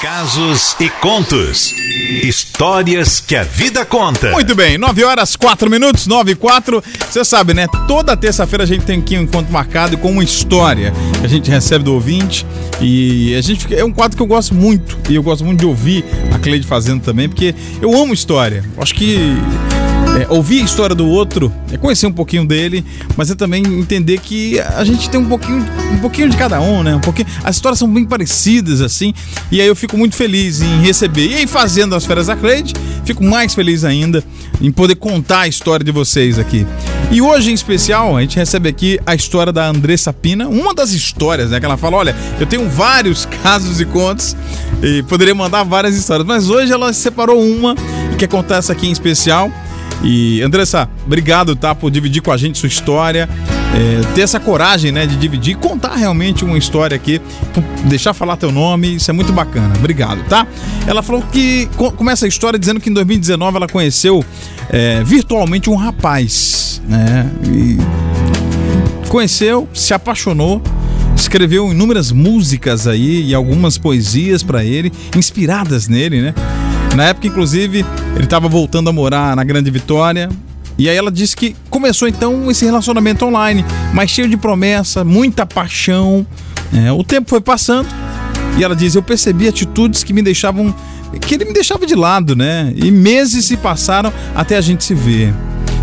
Casos e contos. Histórias que a vida conta. Muito bem, 9 horas 4 minutos, 9 e 4. Você sabe, né? Toda terça-feira a gente tem aqui um encontro marcado com uma história que a gente recebe do ouvinte. E a gente é um quadro que eu gosto muito. E eu gosto muito de ouvir a Cleide fazendo também, porque eu amo história. Acho que é, ouvir a história do outro é conhecer um pouquinho dele, mas é também entender que a gente tem um pouquinho, um pouquinho de cada um, né? Um pouquinho, as histórias são bem parecidas, assim, e aí eu fico muito feliz em receber. E aí, fazendo as férias da Cleide, fico mais feliz ainda em poder contar a história de vocês aqui. E hoje, em especial, a gente recebe aqui a história da Andressa Pina, uma das histórias, né? Que ela fala: olha, eu tenho vários casos e contos e poderia mandar várias histórias, mas hoje ela separou uma e quer contar essa aqui em especial. E Andressa, obrigado, tá, por dividir com a gente sua história, é, ter essa coragem, né, de dividir, contar realmente uma história aqui, deixar falar teu nome, isso é muito bacana. Obrigado, tá? Ela falou que começa a história dizendo que em 2019 ela conheceu é, virtualmente um rapaz, né? E conheceu, se apaixonou escreveu inúmeras músicas aí e algumas poesias para ele, inspiradas nele, né? Na época, inclusive, ele estava voltando a morar na Grande Vitória. E aí ela disse que começou então esse relacionamento online, mas cheio de promessa, muita paixão. É, o tempo foi passando e ela diz: Eu percebi atitudes que me deixavam. que ele me deixava de lado, né? E meses se passaram até a gente se ver.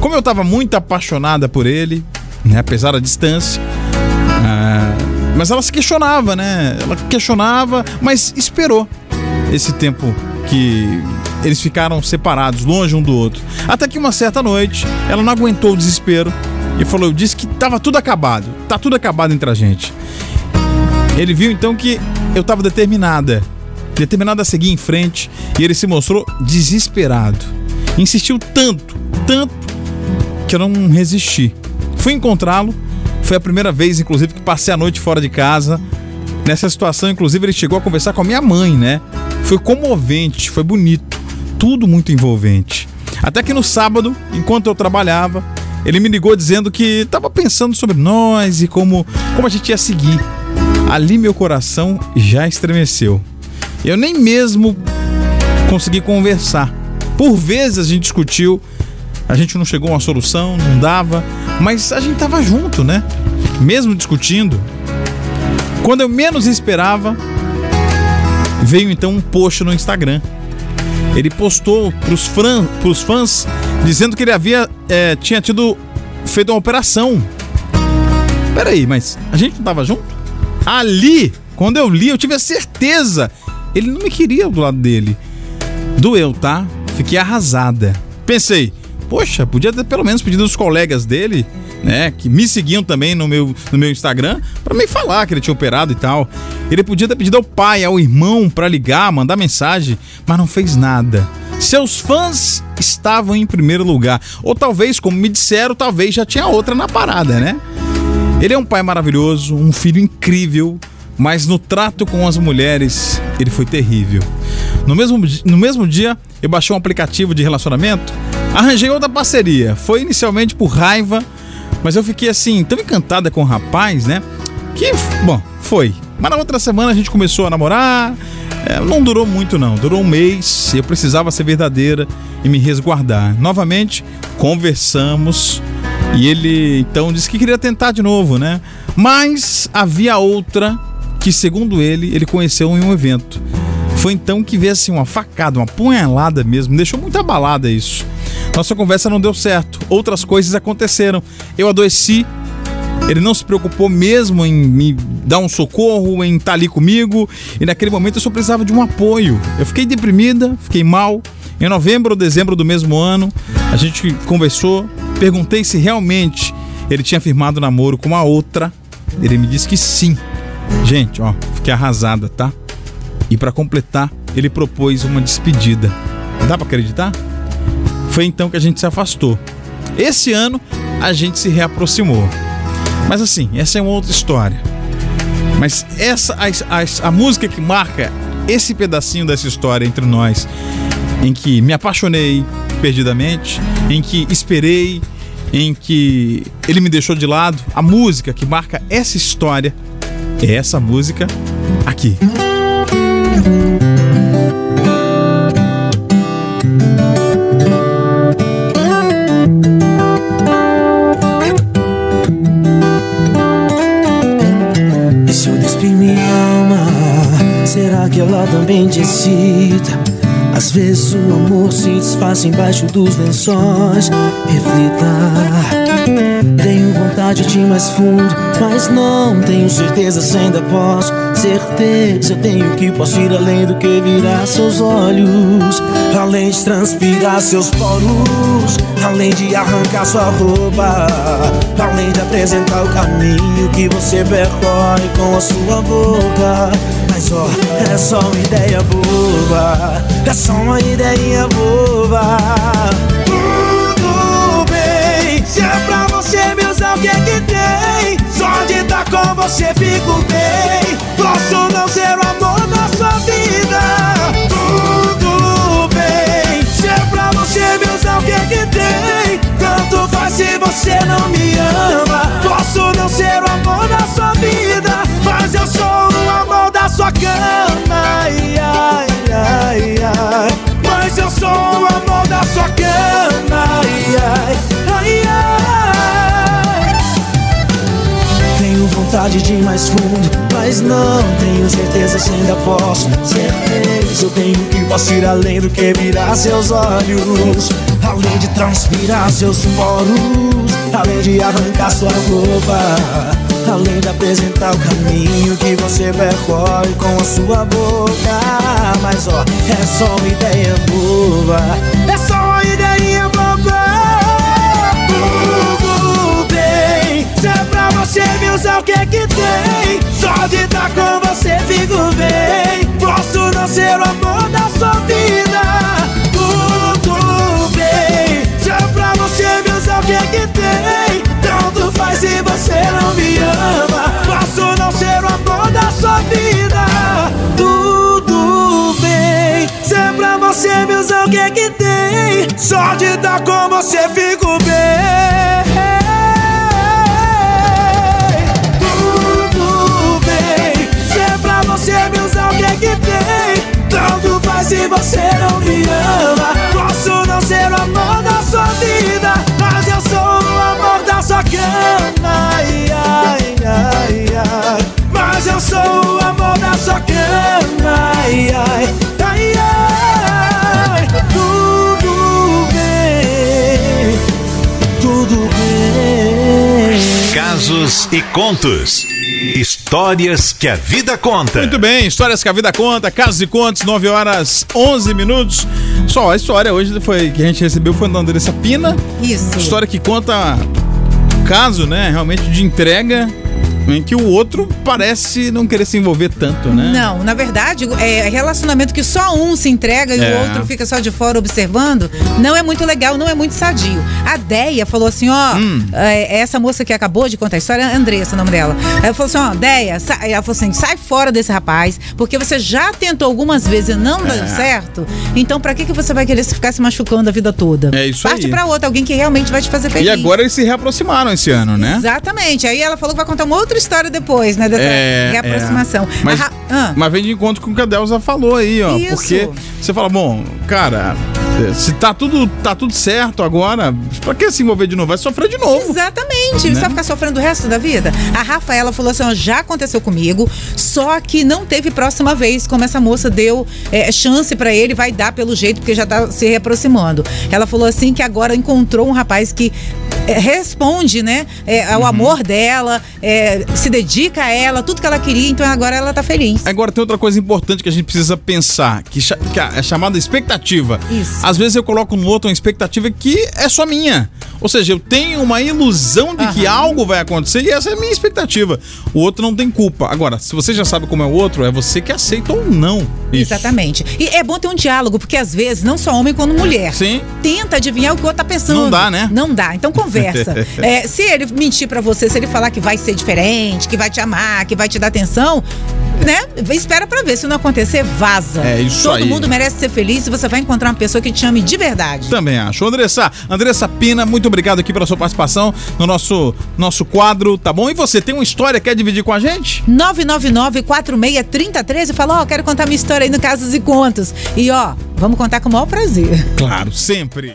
Como eu estava muito apaixonada por ele, né, apesar da distância, é, mas ela se questionava, né? Ela questionava, mas esperou esse tempo que eles ficaram separados, longe um do outro. Até que uma certa noite, ela não aguentou o desespero e falou: Eu disse que estava tudo acabado, tá tudo acabado entre a gente. Ele viu então que eu estava determinada, determinada a seguir em frente, e ele se mostrou desesperado. Insistiu tanto, tanto, que eu não resisti. Fui encontrá-lo, foi a primeira vez, inclusive, que passei a noite fora de casa. Nessa situação, inclusive, ele chegou a conversar com a minha mãe, né? Foi comovente, foi bonito, tudo muito envolvente. Até que no sábado, enquanto eu trabalhava, ele me ligou dizendo que estava pensando sobre nós e como, como a gente ia seguir. Ali meu coração já estremeceu. Eu nem mesmo consegui conversar. Por vezes a gente discutiu, a gente não chegou a uma solução, não dava, mas a gente tava junto, né? Mesmo discutindo. Quando eu menos esperava, veio então um post no Instagram. Ele postou fran, pros fãs dizendo que ele havia é, tinha tido feito uma operação. Peraí, mas a gente não tava junto? Ali, quando eu li, eu tive a certeza. Ele não me queria do lado dele. Doeu, tá? Fiquei arrasada. Pensei, poxa, podia ter pelo menos pedido os colegas dele né, que me seguiam também no meu, no meu Instagram, para me falar que ele tinha operado e tal. Ele podia ter pedido ao pai, ao irmão para ligar, mandar mensagem, mas não fez nada. Seus fãs estavam em primeiro lugar, ou talvez, como me disseram, talvez já tinha outra na parada, né? Ele é um pai maravilhoso, um filho incrível, mas no trato com as mulheres ele foi terrível. No mesmo, no mesmo dia, eu baixei um aplicativo de relacionamento, arranjei outra parceria. Foi inicialmente por raiva mas eu fiquei assim, tão encantada com o rapaz, né? Que, bom, foi. Mas na outra semana a gente começou a namorar. É, não durou muito, não. Durou um mês. Eu precisava ser verdadeira e me resguardar. Novamente, conversamos. E ele então disse que queria tentar de novo, né? Mas havia outra que, segundo ele, ele conheceu em um evento. Foi então que veio assim uma facada, uma punhalada mesmo. Me deixou muito abalada isso. Nossa conversa não deu certo. Outras coisas aconteceram. Eu adoeci. Ele não se preocupou mesmo em me dar um socorro, em estar ali comigo. E naquele momento eu só precisava de um apoio. Eu fiquei deprimida, fiquei mal. Em novembro ou dezembro do mesmo ano, a gente conversou. Perguntei se realmente ele tinha firmado namoro com uma outra. Ele me disse que sim. Gente, ó, fiquei arrasada, tá? E para completar, ele propôs uma despedida. Dá para acreditar? Foi então que a gente se afastou. Esse ano a gente se reaproximou. Mas assim, essa é uma outra história. Mas essa a, a, a música que marca esse pedacinho dessa história entre nós, em que me apaixonei perdidamente, em que esperei, em que ele me deixou de lado, a música que marca essa história é essa música aqui. Música desfaz embaixo dos lençóis. Reflita. De mais fundo, mas não tenho certeza se ainda posso. Certeza tenho que posso ir além do que virar seus olhos, além de transpirar seus poros, além de arrancar sua roupa, além de apresentar o caminho que você percorre com a sua boca. Mas ó, é só uma ideia boba, é só uma ideia boba. Que é que tem? Só de estar com você fico bem. Posso não ser o vontade de ir mais fundo, mas não tenho certeza se ainda posso. Certeza eu tenho que posso ir além do que virar seus olhos, além de transpirar seus poros, além de arrancar sua roupa. Além de apresentar o caminho que você percorre com a sua boca Mas ó, é só uma ideia boba É só uma ideia você usar, o que é que tem? Só de estar com você fico bem. Posso não ser o amor da sua vida? Tudo bem. É pra você usar, o que é que tem? Tanto faz se você não me ama. Posso não ser o amor da sua vida? Tudo bem. Se é pra você usar, o que que tem? Só de estar com você fico bem Faz se você não me ama Posso não ser o amor da sua vida Mas eu sou o amor da sua cama ai, ai, ai, ai. Mas eu sou o amor da sua cama ai, ai, ai, ai. Tudo bem, tudo bem Casos e contos. Histórias que a vida conta. Muito bem, histórias que a vida conta, casos e contos, 9 horas 11 minutos. Só a história hoje foi que a gente recebeu foi da Andressa Pina. Isso. História que conta caso, né, realmente de entrega em que o outro parece não querer se envolver tanto, né? Não, na verdade, é relacionamento que só um se entrega e É. o outro fica só de fora observando, não é muito legal, não é muito sadio. A Deia falou assim, ó, Hum. é, essa moça que acabou de contar a história, é Andressa, o nome dela. Ela falou assim, ó, Deia, ela falou assim, sai fora desse rapaz, porque você já tentou algumas vezes e não deu certo, então pra que, que você vai querer se ficar se machucando a vida toda? É isso Parte aí. pra outra, alguém que realmente vai te fazer feliz. E agora eles se reaproximaram esse ano, né? Exatamente. Aí ela falou que vai contar uma outra história depois, né? Dessa É, reaproximação. é. Mas, ah. mas vem de encontro com o que a Delza falou aí, ó. Isso. Porque você fala, bom, cara, se tá tudo, tá tudo certo agora, pra que se envolver de novo? Vai sofrer de novo. Exatamente. Você Né? vai ficar sofrendo o resto da vida? A Rafaela falou assim: ó, já aconteceu comigo, só que não teve próxima vez, como essa moça deu é, chance pra ele, vai dar pelo jeito, porque já tá se reaproximando. Ela falou assim que agora encontrou um rapaz que é, responde, né, é, Uhum. ao amor dela, é, se dedica a ela, tudo que ela queria, então agora ela tá feliz. Agora tem outra coisa importante que a gente precisa pensar, que, que é chamada expectativa. Isso. Às vezes eu coloco no outro uma expectativa que é só minha. Ou seja, eu tenho uma ilusão de que algo vai acontecer e essa é a minha expectativa. O outro não tem culpa. Agora, se você já sabe como é o outro, é você que aceita ou não. Isso. Exatamente. E é bom ter um diálogo, porque às vezes, não só homem quanto mulher. Sim. Tenta adivinhar o que o outro tá pensando. Não dá, né? Não dá. Então conversa. É, se ele mentir pra você, se ele falar que vai ser diferente, que vai te amar, que vai te dar atenção, né? Espera pra ver. Se não acontecer, vaza. É isso Todo aí. mundo merece ser feliz e você vai encontrar uma pessoa que te ame de verdade. Também acho. Andressa, Andressa Pina, muito obrigado aqui pela sua participação no nosso, nosso quadro, tá bom? E você tem uma história, quer dividir com a gente? 999-463013 fala, ó, quero contar minha história aí no Casos e Contos. E ó, vamos contar com o maior prazer. Claro, sempre.